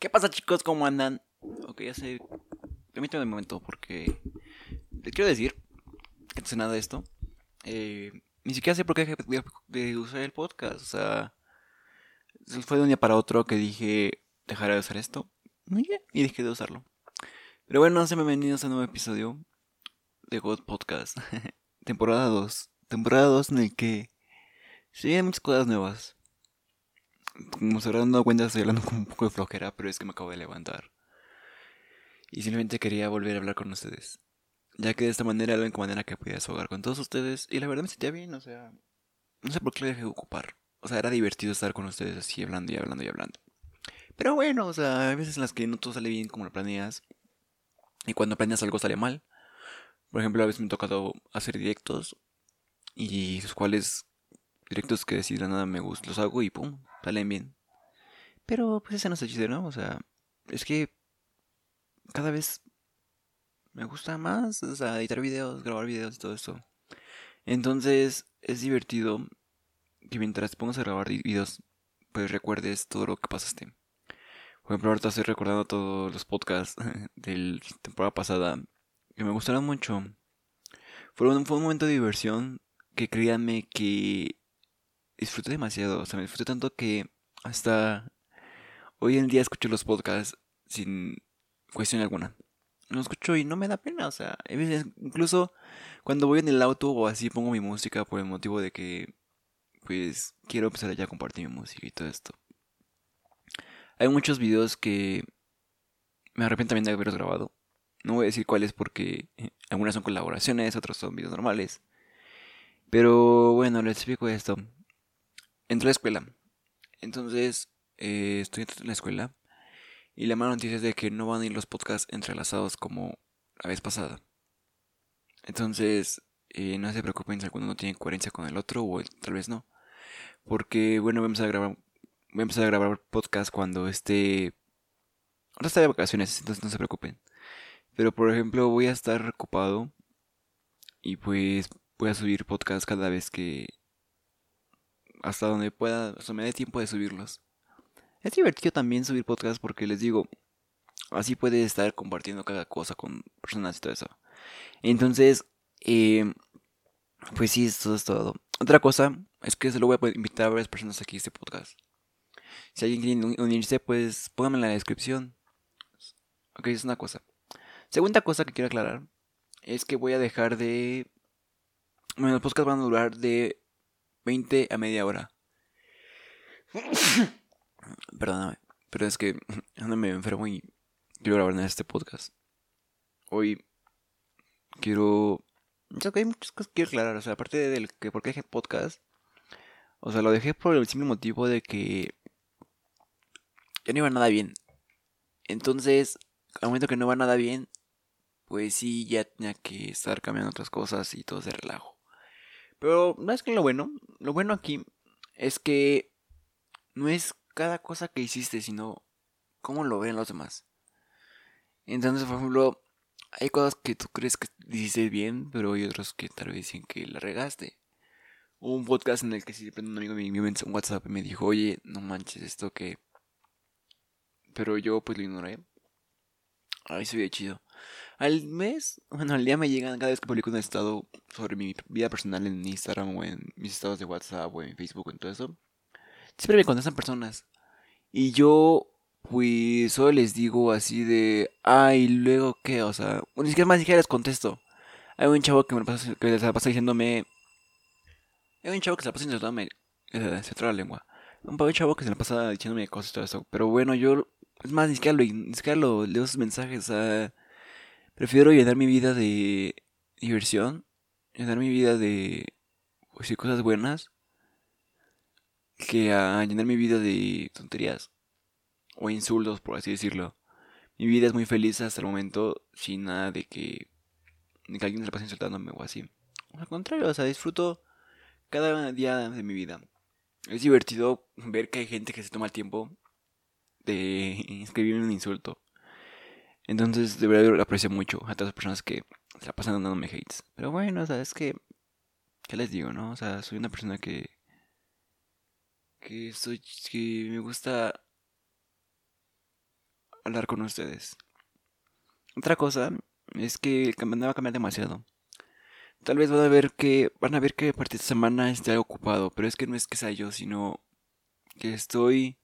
¿Qué pasa chicos? ¿Cómo andan? Ok, ya sé. Permítame un momento porque les quiero decir que no sé nada de esto. Eh, ni siquiera sé por qué de usar el podcast. O sea, fue de un día para otro que dije dejaré de usar esto. Y dejé de usarlo. Pero bueno, sean bienvenidos a un nuevo episodio de God Podcast. temporada 2. Temporada 2 en el que se vienen muchas cosas nuevas. Como se habrán dado cuenta, estoy hablando con un poco de flojera, pero es que me acabo de levantar. Y simplemente quería volver a hablar con ustedes. Ya que de esta manera era la única manera que podía desahogar con todos ustedes. Y la verdad me sentía bien, o sea. No sé por qué lo dejé de ocupar. O sea, era divertido estar con ustedes así hablando y hablando y hablando. Pero bueno, o sea, hay veces en las que no todo sale bien como lo planeas. Y cuando planeas algo sale mal. Por ejemplo, a veces me ha tocado hacer directos. Y los cuales directos que decir nada me gustan, los hago y pum, salen bien. Pero pues ese no es el chiste, ¿no? O sea, es que cada vez me gusta más, o sea, editar videos, grabar videos y todo eso. Entonces es divertido que mientras pongas a grabar videos, pues recuerdes todo lo que pasaste. Por ejemplo, ahorita estoy recordando todos los podcasts de la temporada pasada que me gustaron mucho. Fue un, fue un momento de diversión que créanme que disfruté demasiado. O sea, me disfruté tanto que hasta hoy en día escucho los podcasts sin cuestión alguna. Lo escucho y no me da pena. O sea, incluso cuando voy en el auto o así pongo mi música por el motivo de que, pues, quiero empezar ya a compartir mi música y todo esto. Hay muchos videos que me arrepiento también de haberlos grabado. No voy a decir cuáles porque eh, algunas son colaboraciones, otros son videos normales. Pero bueno, les explico esto entré a la escuela. Entonces, eh, estoy en la escuela. Y la mala noticia es de que no van a ir los podcasts entrelazados como la vez pasada. Entonces, eh, no se preocupen si alguno no tiene coherencia con el otro o tal vez no. Porque, bueno, vamos a grabar, voy a empezar a grabar podcast cuando esté... Ahora está de vacaciones, entonces no se preocupen. Pero, por ejemplo, voy a estar ocupado y pues voy a subir podcast cada vez que hasta donde pueda, hasta me dé tiempo de subirlos. Es divertido también subir podcasts porque les digo, así puedes estar compartiendo cada cosa con personas y todo eso. Entonces, eh, pues sí, esto es todo. Otra cosa es que se lo voy a invitar a varias personas aquí a este podcast. Si alguien quiere unirse, pues pónganme en la descripción. Ok, es una cosa. Segunda cosa que quiero aclarar es que voy a dejar de... Bueno, los podcasts van a durar de 20 a media hora. Perdóname, pero es que ando me enfermo y quiero grabar en este podcast. Hoy quiero. hay muchas cosas que quiero aclarar. O sea, aparte del que por qué dejé podcast. O sea, lo dejé por el simple motivo de que ya no iba nada bien. Entonces, al momento que no va nada bien, pues sí, ya tenía que estar cambiando otras cosas y todo se relajo. Pero no es que lo bueno, lo bueno aquí es que no es cada cosa que hiciste, sino cómo lo ven los demás. Entonces, por ejemplo, hay cosas que tú crees que hiciste bien, pero hay otros que tal vez dicen que la regaste. Hubo un podcast en el que sí, un amigo me envió un WhatsApp y me dijo, oye, no manches esto que... Pero yo pues lo ignoré. Ay, se ve chido. Al mes, bueno, al día me llegan cada vez que publico un estado sobre mi vida personal en Instagram o en mis estados de WhatsApp o en Facebook o en todo eso. Siempre me contestan personas. Y yo, pues, solo les digo así de, ay, luego qué, o sea, ni siquiera más siquiera les contesto. Hay un chavo que me pasa, que se la pasa diciéndome. Hay un chavo que se la pasa insultándome. Eh, se la lengua. Un chavo que se la pasa diciéndome cosas y todo eso. Pero bueno, yo. Es más, ni siquiera lo, leo sus mensajes. Prefiero llenar mi vida de diversión, llenar mi vida de pues, cosas buenas, que a llenar mi vida de tonterías o insultos, por así decirlo. Mi vida es muy feliz hasta el momento, sin nada de que, de que alguien se la pase insultándome o así. Al contrario, o sea, disfruto cada día de mi vida. Es divertido ver que hay gente que se toma el tiempo de escribirme un insulto. Entonces, de verdad lo aprecio mucho a todas las personas que se la pasan dándome hates. Pero bueno, o sea, es que. ¿Qué les digo, no? O sea, soy una persona que. Que soy. Que me gusta. hablar con ustedes. Otra cosa es que me va a cambiar demasiado. Tal vez van a ver que van a ver que a partir de semana esté ocupado, pero es que no es que sea yo, sino que estoy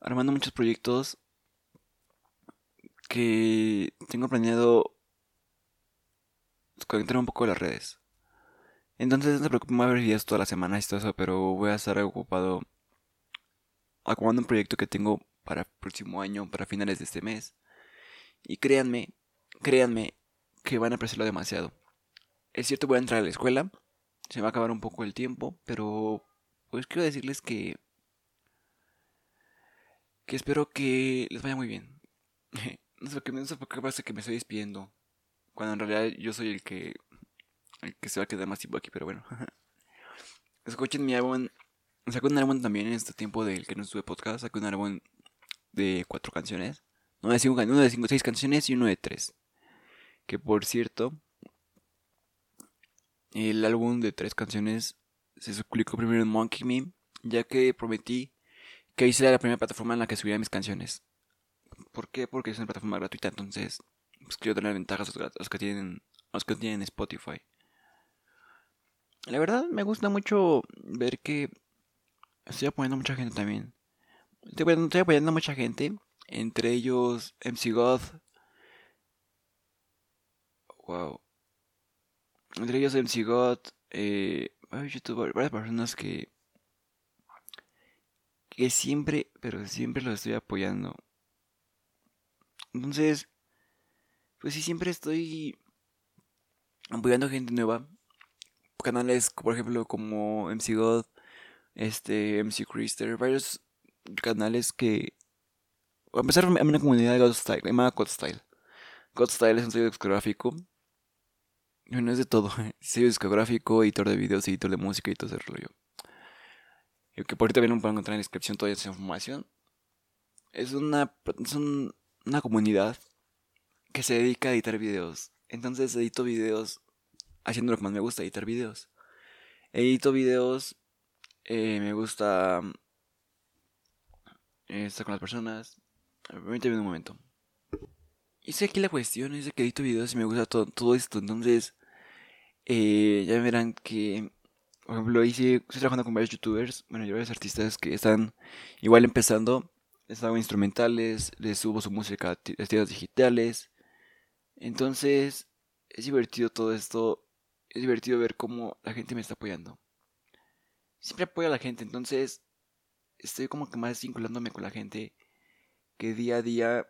armando muchos proyectos que tengo planeado conectar un poco las redes. Entonces no se preocupen, voy a ver videos toda la semana y todo eso, pero voy a estar ocupado acabando un proyecto que tengo para el próximo año, para finales de este mes. Y créanme, créanme que van a apreciarlo demasiado. Es cierto, voy a entrar a la escuela, se va a acabar un poco el tiempo, pero pues quiero decirles que que espero que les vaya muy bien. no sé, no sé por qué parece que me estoy despidiendo, cuando en realidad yo soy el que el que se va a quedar más tiempo aquí, pero bueno. Escuchen mi álbum. Saco un álbum también en este tiempo del que no estuve podcast. Saco un álbum de cuatro canciones. No de cinco, uno de cinco, seis canciones y uno de tres. Que por cierto, el álbum de tres canciones se publicó primero en Monkey Me, ya que prometí que sería la primera plataforma en la que subiría mis canciones. ¿Por qué? Porque es una plataforma gratuita, entonces pues, quiero tener ventajas a los que tienen, los que tienen Spotify. La verdad me gusta mucho ver que estoy apoyando a mucha gente también. Estoy apoyando, a mucha gente. Entre ellos MC God. Wow. Entre ellos MC God. Eh, youtubers, varias personas que. Que siempre, pero siempre los estoy apoyando. Entonces. Pues sí, siempre estoy apoyando gente nueva canales, por ejemplo, como MC God, este, MC Christer, varios canales que. A empezar, a una comunidad de God Style, llamada God Style. God Style es un sello discográfico. No es de todo. Sello discográfico, editor de videos, editor de música y todo ese rollo. Y que por ahí también lo pueden encontrar en la descripción toda esa información. Es una, es una comunidad que se dedica a editar videos. Entonces edito videos haciendo lo que más me gusta, editar videos. Edito videos, eh, me gusta eh, estar con las personas. Permíteme un momento. Y sé aquí la cuestión es que edito videos y me gusta todo, todo esto. Entonces, eh, ya verán que, por ejemplo, hice, estoy trabajando con varios youtubers, bueno, y varios artistas que están igual empezando. Les hago instrumentales, les subo su música a tiendas digitales. Entonces, es divertido todo esto es divertido ver cómo la gente me está apoyando. Siempre apoyo a la gente, entonces estoy como que más vinculándome con la gente que día a día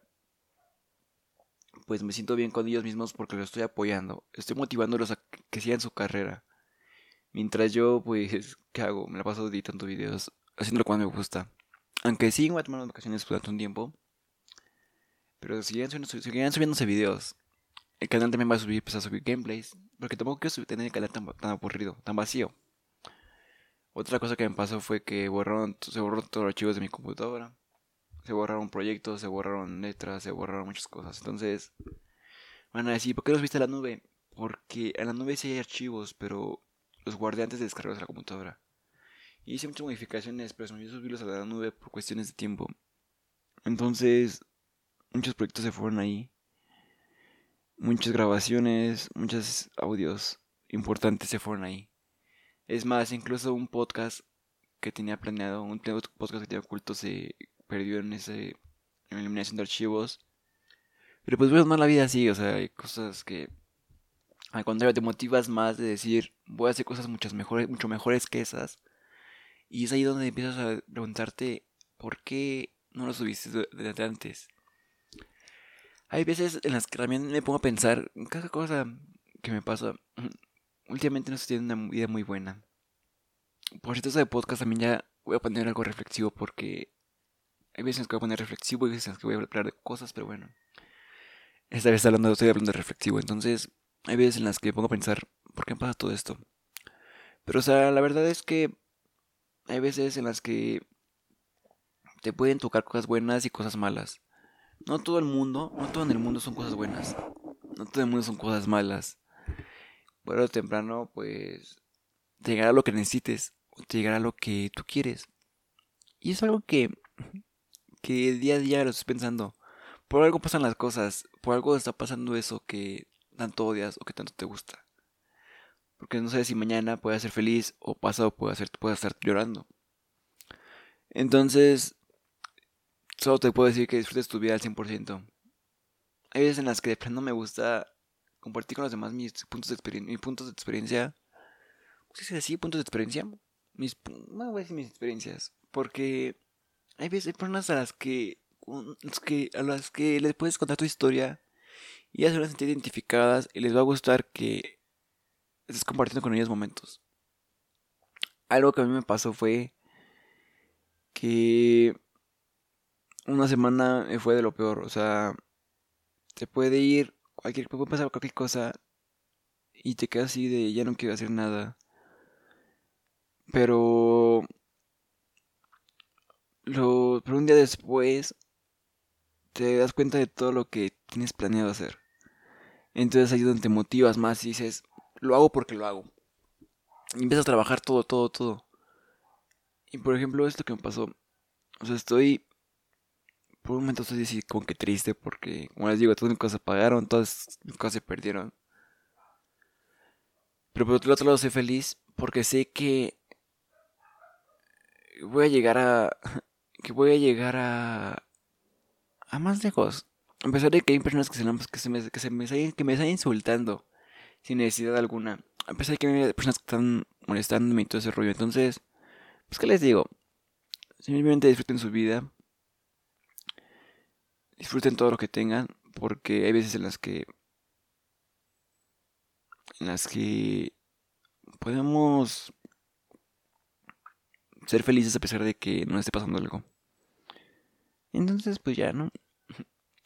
pues me siento bien con ellos mismos porque los estoy apoyando. Estoy motivándolos a que sigan su carrera. Mientras yo, pues, ¿qué hago? Me la paso editando videos, haciendo lo que más me gusta. Aunque sí voy a tomar vacaciones durante un tiempo. Pero siguen subiéndose videos. El canal también va a subir, empezar a subir gameplays. Porque tampoco quiero tener el canal tan, tan aburrido, tan vacío. Otra cosa que me pasó fue que borraron, se borraron todos los archivos de mi computadora. Se borraron proyectos, se borraron letras, se borraron muchas cosas. Entonces, van a decir, ¿por qué los viste a la nube? Porque en la nube sí hay archivos, pero los guardé antes de descargarlos a la computadora. Y hice muchas modificaciones, pero se me olvidó subirlos a la nube por cuestiones de tiempo. Entonces, muchos proyectos se fueron ahí muchas grabaciones, muchos audios importantes se fueron ahí. Es más, incluso un podcast que tenía planeado, un podcast que tenía oculto se perdió en ese eliminación de archivos. Pero pues bueno, no la vida así, o sea, hay cosas que al contrario te motivas más de decir, voy a hacer cosas muchas mejores, mucho mejores que esas. Y es ahí donde empiezas a preguntarte por qué no lo subiste desde antes. Hay veces en las que también me pongo a pensar en cada cosa que me pasa. Últimamente no estoy teniendo una vida muy buena. Por cierto, de podcast también ya voy a poner algo reflexivo porque hay veces que voy a poner reflexivo y veces que voy a hablar de cosas, pero bueno. Esta vez hablando, estoy hablando de reflexivo. Entonces, hay veces en las que me pongo a pensar, ¿por qué pasa todo esto? Pero, o sea, la verdad es que hay veces en las que te pueden tocar cosas buenas y cosas malas. No todo el mundo, no todo en el mundo son cosas buenas. No todo el mundo son cosas malas. Pero temprano, pues, te llegará lo que necesites. O te llegará lo que tú quieres. Y es algo que, que día a día lo estoy pensando. por algo pasan las cosas, por algo está pasando eso que tanto odias o que tanto te gusta. Porque no sabes si mañana puedes ser feliz o pasado puedes, ser, puedes estar llorando. Entonces, solo te puedo decir que disfrutes tu vida al 100%. Hay veces en las que de plano me gusta compartir con los demás mis puntos de, experiencia, mis puntos de experiencia. ¿Sí así? ¿Puntos de experiencia? Mis, no voy a decir mis experiencias. Porque hay veces, hay personas a las que, a las que les puedes contar tu historia y ellas se van a sentir identificadas y les va a gustar que estés compartiendo con ellas momentos. Algo que a mí me pasó fue que una semana me fue de lo peor. O sea, se puede ir, cualquier, puede pasar cualquier cosa y te quedas así de ya no quiero hacer nada. Pero, pero un día después te das cuenta de todo lo que tienes planeado hacer. Entonces ahí donde te motivas más y dices, lo hago porque lo hago. Y empiezas a trabajar todo, todo, todo. Y por ejemplo, esto que me pasó. O sea, estoy. Por un momento estoy así como que triste porque, como les digo, todas mis cosas se pagaron, todas mis cosas se perdieron. Pero por otro lado, soy feliz porque sé que voy a llegar a. que voy a llegar a. a más lejos. A pesar de que hay personas que se, que me, que se me, que me están insultando sin necesidad alguna. A pesar de que hay personas que están molestándome y todo ese rollo. Entonces, pues, ¿qué les digo? Simplemente disfruten su vida. Disfruten todo lo que tengan. Porque hay veces en las que. En las que. Podemos. Ser felices a pesar de que no esté pasando algo. Entonces, pues ya, ¿no?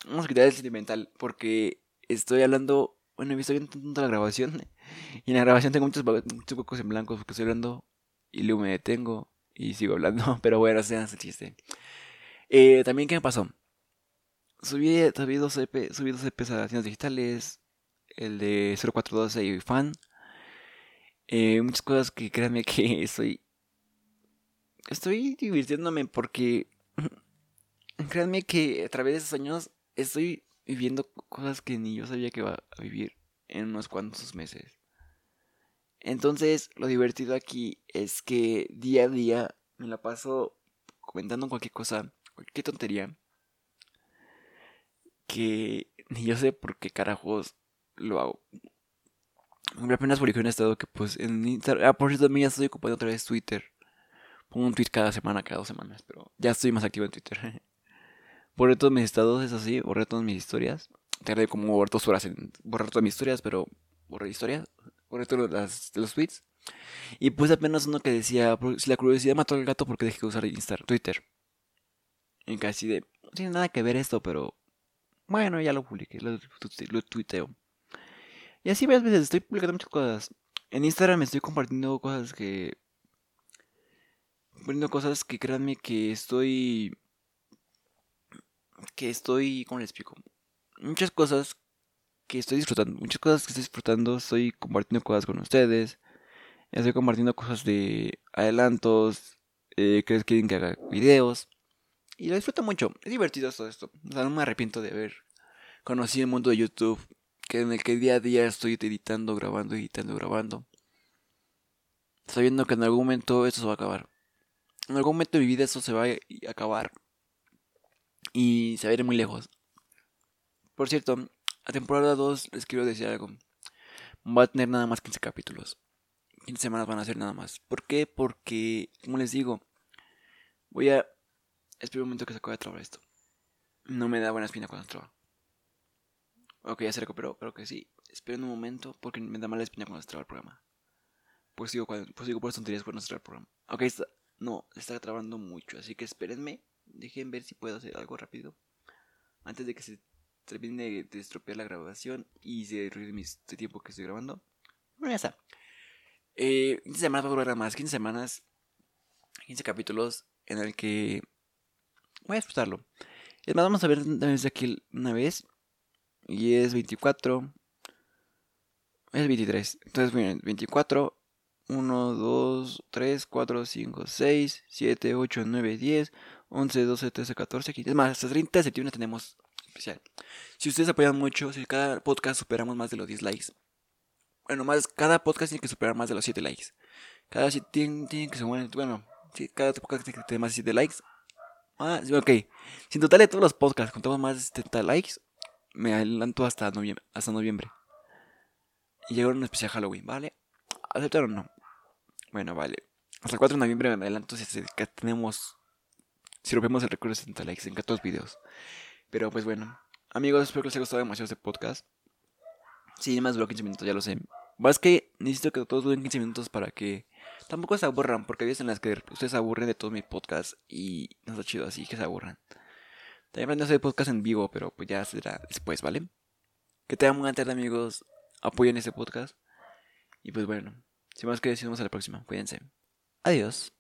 Vamos a quitar el sentimental. Porque estoy hablando bueno, estoy viendo la grabación. Y en la grabación tengo muchos, muchos huecos en blanco porque estoy hablando y luego me detengo y sigo hablando. Pero bueno, ese chiste. Eh, también, ¿qué me pasó? Subí, subí, dos, EP, subí dos EPs a tiendas digitales. El de 0412 y fan. Eh, muchas cosas que créanme que estoy. Estoy divirtiéndome porque. créanme que a través de esos años estoy viviendo cosas que ni yo sabía que iba a vivir en unos cuantos meses. Entonces, lo divertido aquí es que día a día me la paso comentando cualquier cosa, cualquier tontería, que ni yo sé por qué carajos lo hago. Apenas publiqué un estado que pues en Instagram, ah, por cierto, ya estoy ocupando otra vez Twitter. Pongo un tweet cada semana, cada dos semanas, pero ya estoy más activo en Twitter. Borré todos mis estados, es así, borré todas mis historias. Tardé como dos horas en borrar todas mis historias, pero borré historias, borré todos las, los tweets. Y puse apenas uno que decía, si la curiosidad mató al gato, porque dejé de usar Instagram, Twitter? En casi de, no tiene nada que ver esto, pero bueno, ya lo publiqué, lo, lo. Y así varias veces estoy publicando muchas cosas. En Instagram estoy compartiendo cosas que... Poniendo cosas que créanme que estoy que estoy, ¿cómo les explico? Muchas cosas que estoy disfrutando, muchas cosas que estoy disfrutando, estoy compartiendo cosas con ustedes, estoy compartiendo cosas de adelantos, eh, que quieren que haga videos, y lo disfruto mucho, es divertido todo esto, o sea, no me arrepiento de haber conocido el mundo de YouTube, que en el que día a día estoy editando, grabando, editando, grabando, sabiendo que en algún momento esto se va a acabar. En algún momento de mi vida eso se va a acabar y se va a ir muy lejos. Por cierto, a temporada 2 les quiero decir algo. Va a tener nada más 15 capítulos. 15 semanas van a ser nada más. ¿Por qué? Porque, como les digo, voy a... Espero un momento que se acabe de trabar esto. No me da buena espina cuando traba. Ok, ya se recuperó, creo que sí. Esperen un momento porque me da mala espina cuando se traba el programa. Pues digo, cuando, pues digo por tonterías cuando se traba el programa. Ok, está, no, está trabando mucho, así que espérenme Dejen ver si puedo hacer algo rápido. Antes de que se termine de estropear la grabación y se mi este tiempo que estoy grabando. Bueno, ya está. Eh, 15 semanas va a durar más. 15 semanas. 15 capítulos en el que voy a disfrutarlo. Es más, vamos a ver desde aquí una vez. Y es 24. Es 23. Entonces, miren, 24. 1, 2, 3, 4, 5, 6, 7, 8, 9, 10, 11, 12, 13, 14, 15. Es más, hasta 30 de septiembre tenemos especial. Si ustedes apoyan mucho, si cada podcast superamos más de los 10 likes. Bueno, más, cada podcast tiene que superar más de los 7 likes. Cada tiene, tiene que sumar, bueno, si cada podcast tiene que tener más de 7 likes. Ah, ok. Si en total de todos los podcasts contamos más de 70 likes, me adelanto hasta noviembre. Hasta noviembre. Y llega un especial Halloween, ¿vale? ¿Aceptaron o no? Bueno, vale. Hasta el 4 de noviembre me adelanto si tenemos. Si rompemos el récord de 70 likes en 14 videos. Pero pues bueno. Amigos, espero que les haya gustado demasiado este podcast. Sí, más duró 15 minutos, ya lo sé. Más que necesito que todos duren 15 minutos para que tampoco se aburran, porque hay veces en las que ustedes se aburren de todo mi podcast y no está chido así que se aburran. También aprendí a hacer podcast en vivo, pero pues ya será después, ¿vale? Que tengan buena tarde, amigos. Apoyen este podcast. Y pues bueno, sin más que decir, a la próxima. Cuídense. Adiós.